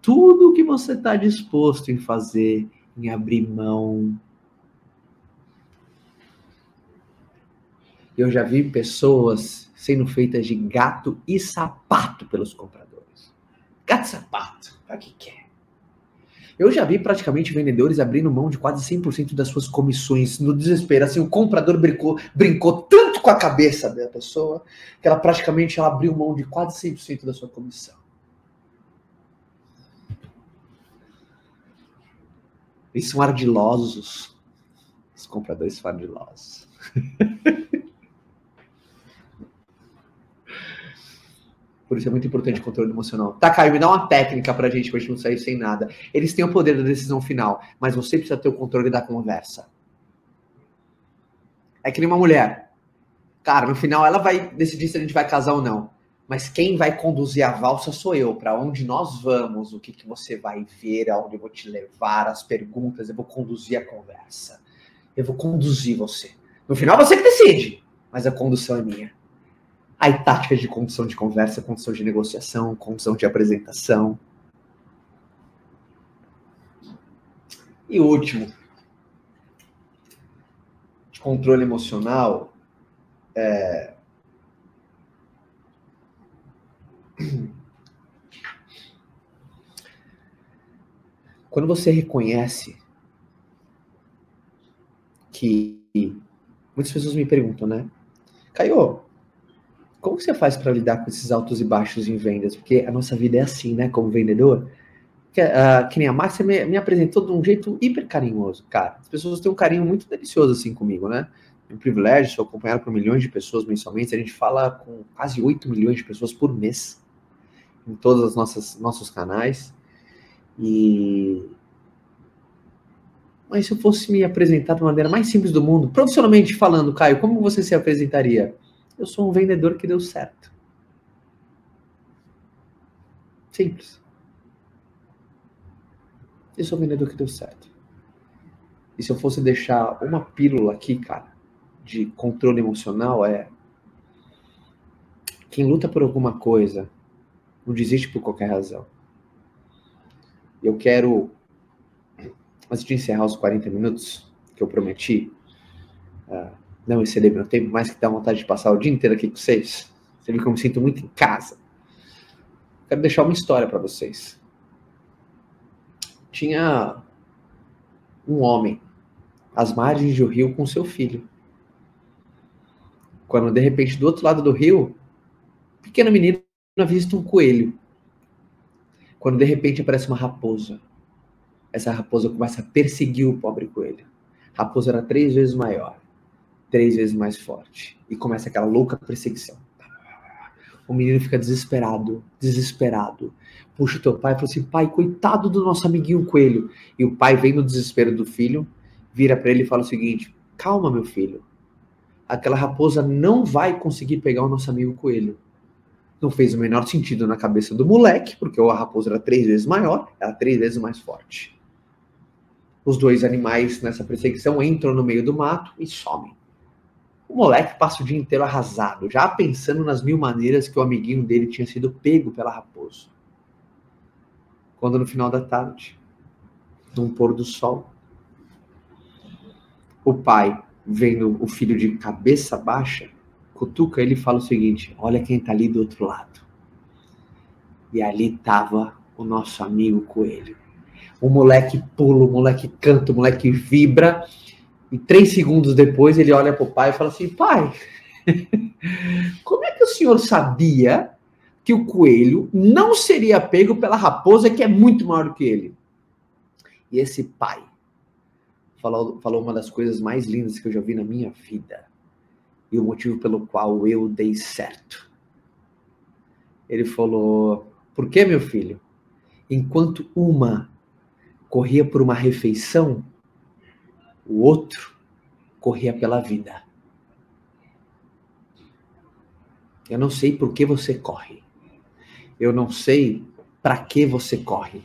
Tudo que você está disposto em fazer, em abrir mão, Eu já vi pessoas sendo feitas de gato e sapato pelos compradores. Gato e sapato, para que quer? Eu já vi praticamente vendedores abrindo mão de quase 100% das suas comissões no desespero. Assim, o comprador brincou, brincou tanto com a cabeça da pessoa que ela praticamente ela abriu mão de quase 100% da sua comissão. Eles são ardilosos. Os compradores são ardilosos. (laughs) Por isso é muito importante o controle emocional. Tá, Caio, me dá uma técnica pra gente, pra gente não sair sem nada. Eles têm o poder da decisão final, mas você precisa ter o controle da conversa. É que nem uma mulher. Cara, no final ela vai decidir se a gente vai casar ou não. Mas quem vai conduzir a valsa sou eu. Para onde nós vamos, o que, que você vai ver, aonde eu vou te levar, as perguntas, eu vou conduzir a conversa. Eu vou conduzir você. No final você que decide, mas a condução é minha. Aí táticas de condução de conversa, condução de negociação, condução de apresentação. E último, de controle emocional, é... quando você reconhece que muitas pessoas me perguntam, né? Caio, como você faz para lidar com esses altos e baixos em vendas? Porque a nossa vida é assim, né? Como vendedor. Que, uh, que nem a Márcia me, me, apresentou de um jeito hiper carinhoso, cara. As pessoas têm um carinho muito delicioso assim comigo, né? É um privilégio, sou acompanhado por milhões de pessoas mensalmente. A gente fala com quase 8 milhões de pessoas por mês em todos os nossos, nossos canais. E. Mas se eu fosse me apresentar da maneira mais simples do mundo, profissionalmente falando, Caio, como você se apresentaria? Eu sou um vendedor que deu certo. Simples. Eu sou um vendedor que deu certo. E se eu fosse deixar uma pílula aqui, cara, de controle emocional, é. Quem luta por alguma coisa não desiste por qualquer razão. Eu quero, antes de encerrar os 40 minutos que eu prometi, uh, não exceder meu tempo, mais que dá vontade de passar o dia inteiro aqui com vocês. Você vê que eu me sinto muito em casa. Quero deixar uma história para vocês. Tinha um homem às margens do rio com seu filho. Quando de repente do outro lado do rio, um pequeno menino avista um coelho. Quando de repente aparece uma raposa. Essa raposa começa a perseguir o pobre coelho. A raposa era três vezes maior três vezes mais forte. E começa aquela louca perseguição. O menino fica desesperado, desesperado. Puxa o teu pai e fala assim: pai, coitado do nosso amiguinho coelho. E o pai vem no desespero do filho, vira para ele e fala o seguinte: calma, meu filho. Aquela raposa não vai conseguir pegar o nosso amigo coelho. Não fez o menor sentido na cabeça do moleque, porque a raposa era três vezes maior, era três vezes mais forte. Os dois animais nessa perseguição entram no meio do mato e somem. O moleque passa o dia inteiro arrasado, já pensando nas mil maneiras que o amiguinho dele tinha sido pego pela raposa. Quando no final da tarde, num pôr do sol, o pai, vendo o filho de cabeça baixa, cutuca ele e fala o seguinte: Olha quem tá ali do outro lado. E ali tava o nosso amigo coelho. O moleque pula, o moleque canta, o moleque vibra e três segundos depois ele olha para o pai e fala assim: pai, (laughs) como é que o senhor sabia que o coelho não seria pego pela raposa que é muito maior do que ele? E esse pai falou, falou uma das coisas mais lindas que eu já vi na minha vida. E o motivo pelo qual eu dei certo. Ele falou: Por que, meu filho? Enquanto uma corria por uma refeição, o outro corria pela vida. Eu não sei por que você corre. Eu não sei para que você corre.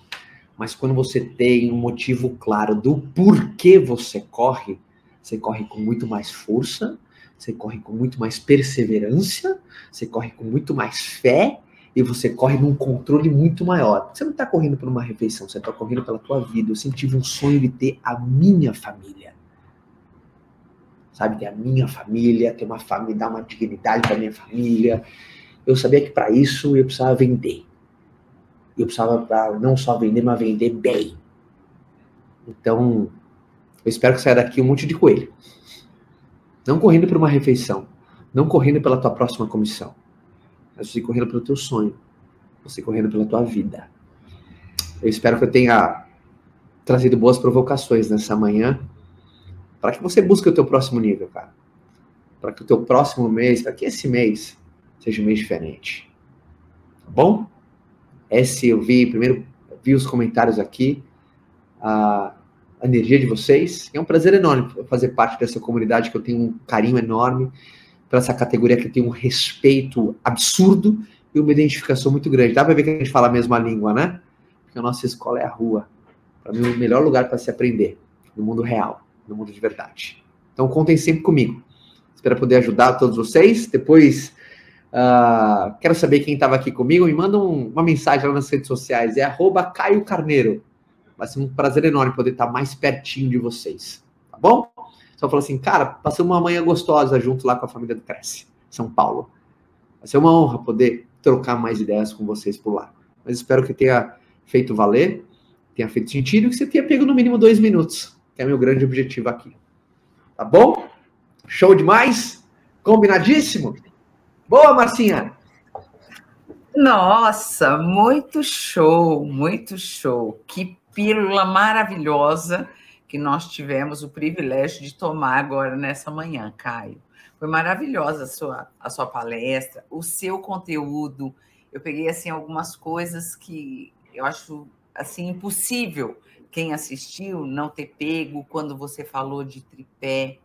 Mas quando você tem um motivo claro do porquê você corre, você corre com muito mais força, você corre com muito mais perseverança, você corre com muito mais fé e você corre num controle muito maior. Você não está correndo por uma refeição, você está correndo pela tua vida. Eu sempre tive um sonho de ter a minha família. Sabe, ter a minha família, ter uma família, dar uma dignidade para minha família. Eu sabia que para isso eu precisava vender. Eu precisava pra não só vender, mas vender bem. Então, eu espero que saia daqui um monte de coelho. Não correndo por uma refeição, não correndo pela tua próxima comissão, você correndo pelo teu sonho, você correndo pela tua vida. Eu espero que eu tenha trazido boas provocações nessa manhã, para que você busque o teu próximo nível, cara. Para que o teu próximo mês, para que esse mês seja um mês diferente. Tá bom? Esse eu vi, primeiro vi os comentários aqui, a, a energia de vocês. É um prazer enorme fazer parte dessa comunidade que eu tenho um carinho enorme para essa categoria que tem um respeito absurdo e uma identificação muito grande. Dá para ver que a gente fala a mesma língua, né? Porque a nossa escola é a rua. Para mim, o melhor lugar para se aprender no mundo real, no mundo de verdade. Então, contem sempre comigo. Espero poder ajudar todos vocês. Depois, uh, quero saber quem estava aqui comigo. Me manda um, uma mensagem lá nas redes sociais. É arroba Caio Carneiro. Vai ser um prazer enorme poder estar mais pertinho de vocês. Tá bom? Só falar assim, cara, passei uma manhã gostosa junto lá com a família do Cresce, São Paulo. Vai ser uma honra poder trocar mais ideias com vocês por lá. Mas espero que tenha feito valer tenha feito sentido e que você tenha pego no mínimo dois minutos, que é meu grande objetivo aqui. Tá bom? Show demais? Combinadíssimo? Boa, Marcinha!
Nossa, muito show, muito show. Que pílula maravilhosa que nós tivemos o privilégio de tomar agora nessa manhã, Caio. Foi maravilhosa a sua, a sua palestra, o seu conteúdo. Eu peguei assim algumas coisas que eu acho assim impossível quem assistiu não ter pego quando você falou de tripé,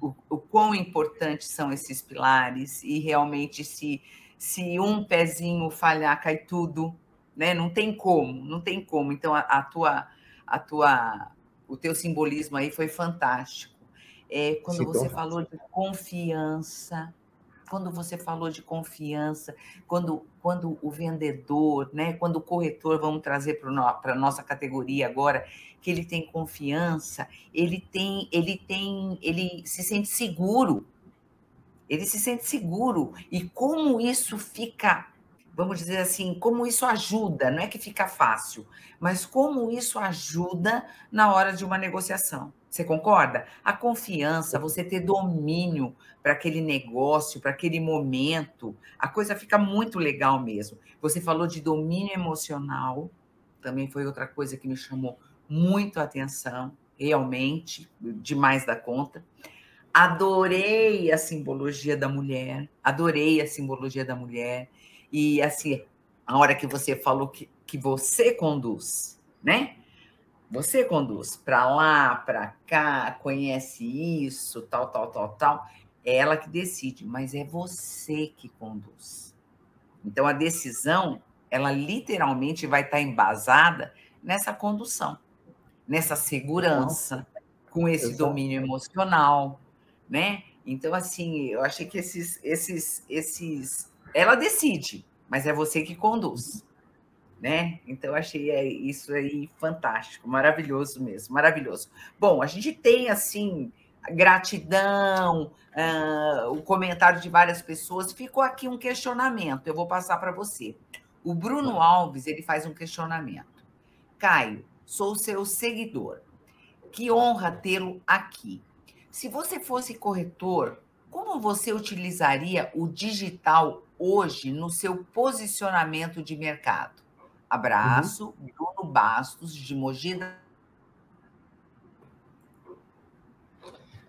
o, o quão importantes são esses pilares e realmente se se um pezinho falhar cai tudo, né? Não tem como, não tem como. Então a, a tua a tua o teu simbolismo aí foi fantástico. É, quando Sim, você falou de confiança, quando você falou de confiança, quando, quando o vendedor, né, quando o corretor, vamos trazer para a nossa categoria agora, que ele tem confiança, ele tem, ele tem, ele se sente seguro. Ele se sente seguro. E como isso fica, vamos dizer assim, como isso ajuda, não é que fica fácil, mas como isso ajuda na hora de uma negociação. Você concorda? A confiança, você ter domínio para aquele negócio, para aquele momento, a coisa fica muito legal mesmo. Você falou de domínio emocional, também foi outra coisa que me chamou muito a atenção, realmente, demais da conta. Adorei a simbologia da mulher, adorei a simbologia da mulher. E assim, a hora que você falou que, que você conduz, né? Você conduz para lá, para cá, conhece isso, tal, tal, tal, tal. É ela que decide, mas é você que conduz. Então a decisão, ela literalmente vai estar embasada nessa condução, nessa segurança, com esse Exato. domínio emocional, né? Então assim, eu achei que esses esses esses ela decide, mas é você que conduz né? Então achei é, isso aí fantástico, maravilhoso mesmo, maravilhoso. Bom, a gente tem assim gratidão, uh, o comentário de várias pessoas. Ficou aqui um questionamento, eu vou passar para você. O Bruno Alves ele faz um questionamento. Caio, sou seu seguidor. Que honra tê-lo aqui. Se você fosse corretor, como você utilizaria o digital hoje no seu posicionamento de mercado? Abraço, uhum. Bruno Bastos, de Mogi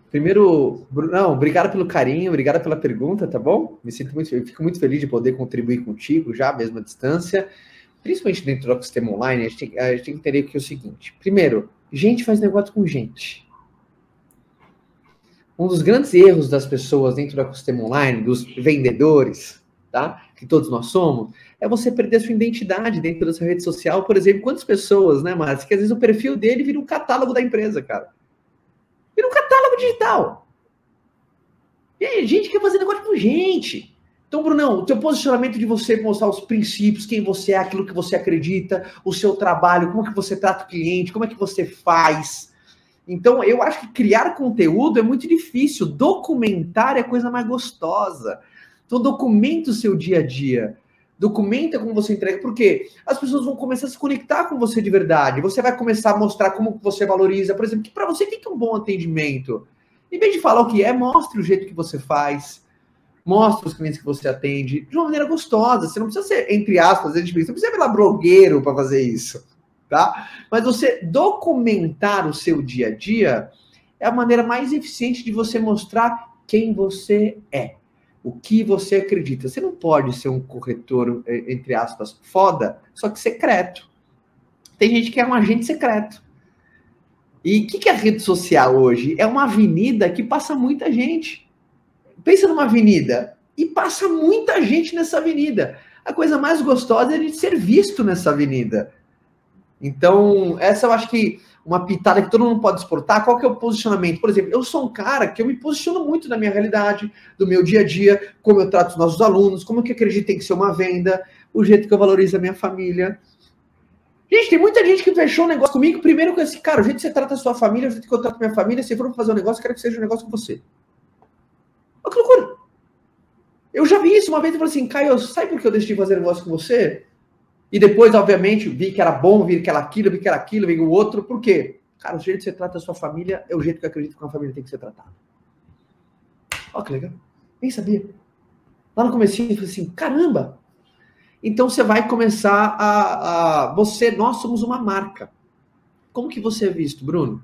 Primeiro, Brunão, obrigado pelo carinho, obrigado pela pergunta, tá bom? Me sinto muito, eu fico muito feliz de poder contribuir contigo já, à mesma distância, principalmente dentro do ecossistema online. A gente, tem, a gente tem que entender que é o seguinte: primeiro, gente faz negócio com gente. Um dos grandes erros das pessoas dentro do ecossistema online, dos vendedores, tá? Que todos nós somos, é você perder a sua identidade dentro da sua rede social. Por exemplo, quantas pessoas, né, Márcio, que às vezes o perfil dele vira um catálogo da empresa, cara. Vira um catálogo digital. E aí, gente quer fazer negócio com gente. Então, Brunão, o teu posicionamento de você mostrar os princípios, quem você é, aquilo que você acredita, o seu trabalho, como que você trata o cliente, como é que você faz. Então, eu acho que criar conteúdo é muito difícil. Documentar é a coisa mais gostosa. Então, documente o seu dia a dia. Documenta como você entrega, porque as pessoas vão começar a se conectar com você de verdade. Você vai começar a mostrar como você valoriza, por exemplo, que para você o que é um bom atendimento. Em vez de falar o que é, mostre o jeito que você faz, mostre os clientes que você atende de uma maneira gostosa. Você não precisa ser, entre aspas, você não precisa virar blogueiro para fazer isso, tá? Mas você documentar o seu dia a dia é a maneira mais eficiente de você mostrar quem você é o que você acredita. Você não pode ser um corretor, é, entre aspas, foda, só que secreto. Tem gente que é um agente secreto. E o que, que é rede social hoje? É uma avenida que passa muita gente. Pensa numa avenida e passa muita gente nessa avenida. A coisa mais gostosa é a gente ser visto nessa avenida. Então, essa eu acho que uma pitada que todo mundo pode exportar, qual que é o posicionamento? Por exemplo, eu sou um cara que eu me posiciono muito na minha realidade, do meu dia a dia, como eu trato os nossos alunos, como eu que acredito tem que ser uma venda, o jeito que eu valorizo a minha família. Gente, tem muita gente que fechou um negócio comigo, primeiro com esse cara, o jeito que você trata a sua família, o jeito que eu trato a minha família, se for fazer um negócio, eu quero que seja um negócio com você. Olha que loucura! Eu já vi isso uma vez e falei assim, Caio, sabe por que eu decidi fazer negócio com você? E depois, obviamente, vi que era bom, vi que era aquilo, vi que era aquilo, vi o outro. Por quê? Cara, o jeito que você trata a sua família é o jeito que eu acredito que uma família tem que ser tratada. Olha que legal. Nem sabia. Lá no começo eu falei assim, caramba! Então você vai começar a, a... Você, nós somos uma marca. Como que você é visto, Bruno?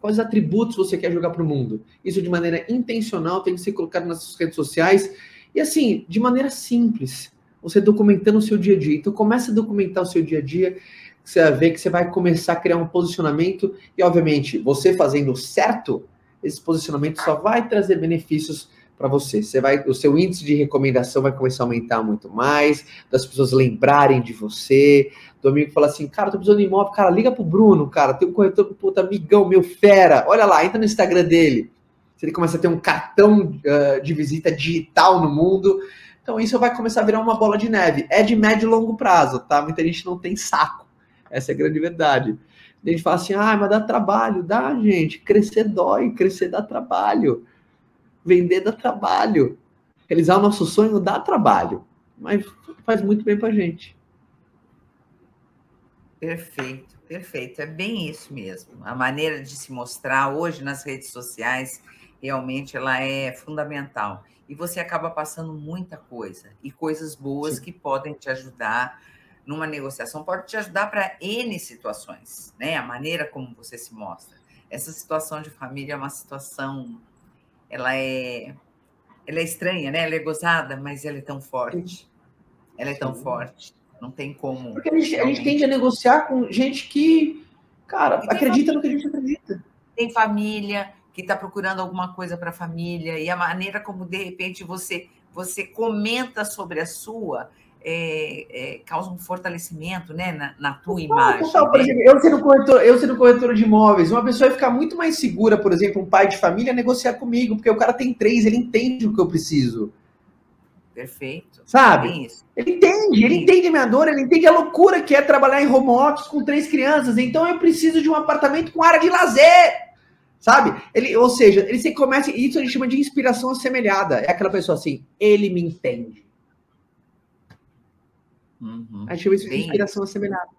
Quais atributos você quer jogar para o mundo? Isso de maneira intencional tem que ser colocado nas suas redes sociais. E assim, de maneira simples você documentando o seu dia a dia. Então, comece a documentar o seu dia a dia, você vai ver que você vai começar a criar um posicionamento, e obviamente, você fazendo certo, esse posicionamento só vai trazer benefícios para você. Você vai, o seu índice de recomendação vai começar a aumentar muito mais, das pessoas lembrarem de você. Do amigo fala assim, cara, tô precisando de imóvel, cara, liga pro Bruno, cara, tem um corretor, puta, amigão meu, fera, olha lá, entra no Instagram dele. Se ele começa a ter um cartão uh, de visita digital no mundo, então isso vai começar a virar uma bola de neve. É de médio e longo prazo, tá? Muita gente não tem saco. Essa é a grande verdade. A gente fala assim, ah, mas dá trabalho. Dá, gente. Crescer dói, crescer dá trabalho. Vender dá trabalho. Realizar o nosso sonho dá trabalho. Mas faz muito bem pra gente.
Perfeito, perfeito. É bem isso mesmo. A maneira de se mostrar hoje nas redes sociais realmente ela é fundamental e você acaba passando muita coisa e coisas boas Sim. que podem te ajudar numa negociação, pode te ajudar para N situações, né? A maneira como você se mostra. Essa situação de família é uma situação, ela é, ela é estranha, né? Ela é gozada, mas ela é tão forte. Ela é tão Sim. forte. Não tem como.
Porque a gente, a gente tende a negociar com gente que, cara, acredita família. no que a gente acredita.
Tem família, que está procurando alguma coisa para a família e a maneira como de repente você você comenta sobre a sua é, é, causa um fortalecimento né, na, na tua imagem. Total,
por né? exemplo, eu sendo, corretor, eu sendo corretor de imóveis, uma pessoa vai ficar muito mais segura, por exemplo, um pai de família negociar comigo, porque o cara tem três, ele entende o que eu preciso.
Perfeito.
Sabe? Ele entende, ele entende a minha dor, ele entende a loucura que é trabalhar em home office com três crianças. Então eu preciso de um apartamento com área de lazer. Sabe? Ele, ou seja, ele se começa. Isso a gente chama de inspiração assemelhada. É aquela pessoa assim, ele me entende. Uhum. A gente chama isso de inspiração assemelhada.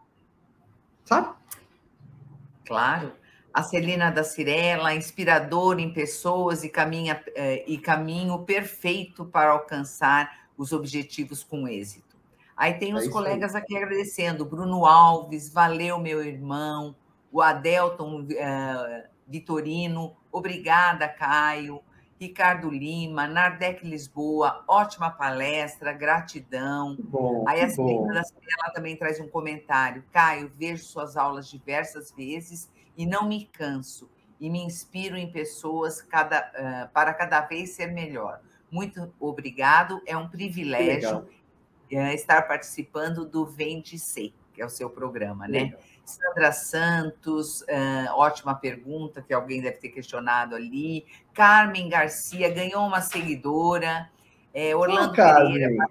Sabe?
Claro. A Celina da Cirela, inspiradora em pessoas e, caminha, eh, e caminho perfeito para alcançar os objetivos com êxito. Aí tem os é colegas aqui agradecendo. Bruno Alves, valeu, meu irmão. O Adelton. Uh, Vitorino, obrigada, Caio. Ricardo Lima, Nardec Lisboa, ótima palestra, gratidão.
Bom,
Aí a Celina ela também traz um comentário. Caio, vejo suas aulas diversas vezes e não me canso e me inspiro em pessoas cada, uh, para cada vez ser melhor. Muito obrigado, é um privilégio uh, estar participando do Vende Ser, que é o seu programa, né? Legal. Sandra Santos, uh, ótima pergunta que alguém deve ter questionado ali. Carmen Garcia ganhou uma seguidora. É, Orlando oh, Pereira.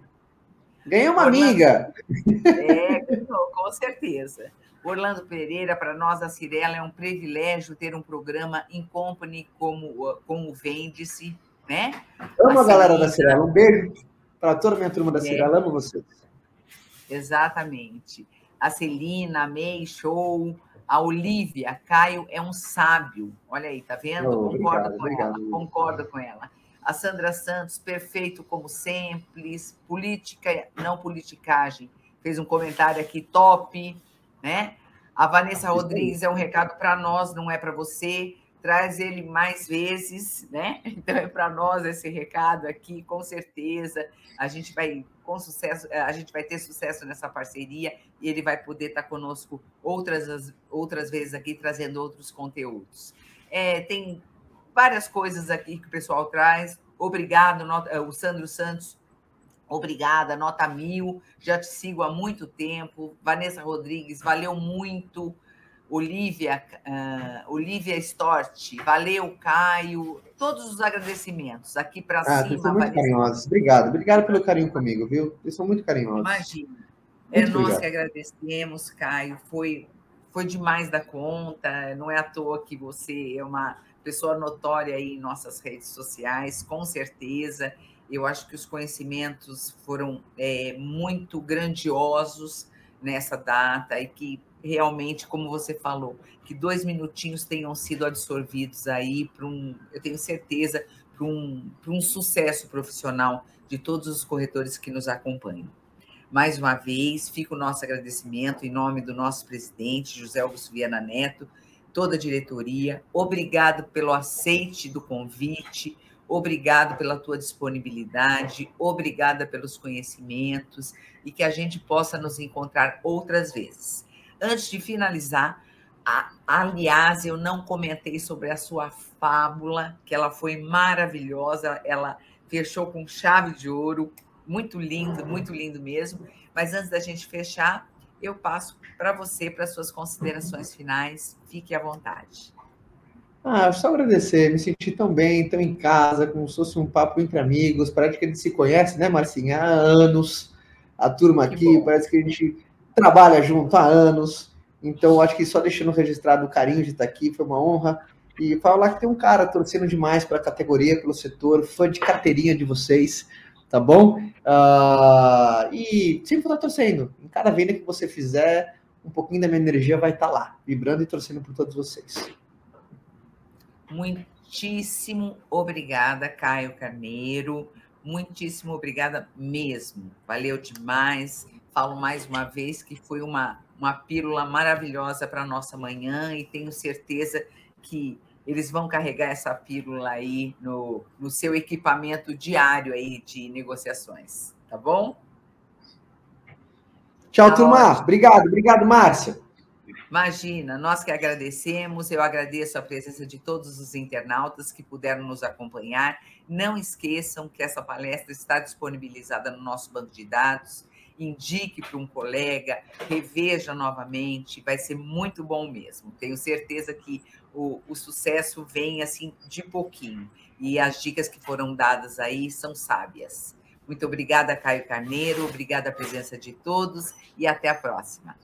Ganhou uma Orlando, amiga.
É, ganhou, com certeza. Orlando Pereira, para nós, a Cirela, é um privilégio ter um programa em company como, como Vende-se, né?
Amo a, a galera da Cirela. Um beijo Para toda a minha turma da Cirela, amo vocês.
Exatamente. A Celina, a May, show. A Olivia, Caio é um sábio. Olha aí, tá vendo? Oh, concordo obrigado, com obrigado. ela. Concordo com ela. A Sandra Santos, perfeito como sempre. Política, não politicagem. Fez um comentário aqui top, né? A Vanessa Rodrigues é um recado para nós, não é para você. Traz ele mais vezes, né? (laughs) Então é para nós esse recado aqui, com certeza. A gente vai com sucesso, a gente vai ter sucesso nessa parceria e ele vai poder estar conosco outras, outras vezes aqui trazendo outros conteúdos. É, tem várias coisas aqui que o pessoal traz. Obrigado, o Sandro Santos Obrigada, nota mil. Já te sigo há muito tempo. Vanessa Rodrigues, valeu muito. Olivia, uh, Olivia Stort, valeu, Caio. Todos os agradecimentos aqui para ah, cima.
São muito carinhosos. Obrigado, obrigado pelo carinho comigo, viu? Eles são muito carinhosos.
Imagina. É muito é nós que agradecemos, Caio. Foi, foi demais da conta. Não é à toa que você é uma pessoa notória aí em nossas redes sociais, com certeza. Eu acho que os conhecimentos foram é, muito grandiosos nessa data e que realmente, como você falou, que dois minutinhos tenham sido absorvidos aí para um, eu tenho certeza, para um, um sucesso profissional de todos os corretores que nos acompanham. Mais uma vez, fica o nosso agradecimento em nome do nosso presidente, José Augusto Viana Neto, toda a diretoria. Obrigado pelo aceite do convite, Obrigado pela tua disponibilidade, obrigada pelos conhecimentos e que a gente possa nos encontrar outras vezes. Antes de finalizar, a, aliás, eu não comentei sobre a sua fábula, que ela foi maravilhosa, ela fechou com chave de ouro, muito lindo, muito lindo mesmo. Mas antes da gente fechar, eu passo para você, para suas considerações finais. Fique à vontade.
Ah, só agradecer, me senti tão bem, tão em casa, como se fosse um papo entre amigos. Parece que a gente se conhece, né, Marcinha? Há anos. A turma aqui, parece que a gente trabalha junto há anos. Então, acho que só deixando registrado o carinho de estar aqui, foi uma honra. E falar que tem um cara torcendo demais pela categoria, pelo setor, fã de carteirinha de vocês, tá bom? Uh, e sempre estar torcendo. Em cada venda que você fizer, um pouquinho da minha energia vai estar lá, vibrando e torcendo por todos vocês.
Muitíssimo obrigada, Caio Carneiro. Muitíssimo obrigada mesmo. Valeu demais. Falo mais uma vez que foi uma, uma pílula maravilhosa para a nossa manhã e tenho certeza que eles vão carregar essa pílula aí no, no seu equipamento diário aí de negociações, tá bom?
Tchau, tá turma. Obrigado, obrigado, Márcia.
Imagina, nós que agradecemos, eu agradeço a presença de todos os internautas que puderam nos acompanhar. Não esqueçam que essa palestra está disponibilizada no nosso banco de dados. Indique para um colega, reveja novamente, vai ser muito bom mesmo. Tenho certeza que o, o sucesso vem assim de pouquinho. E as dicas que foram dadas aí são sábias. Muito obrigada, Caio Carneiro, obrigada a presença de todos e até a próxima.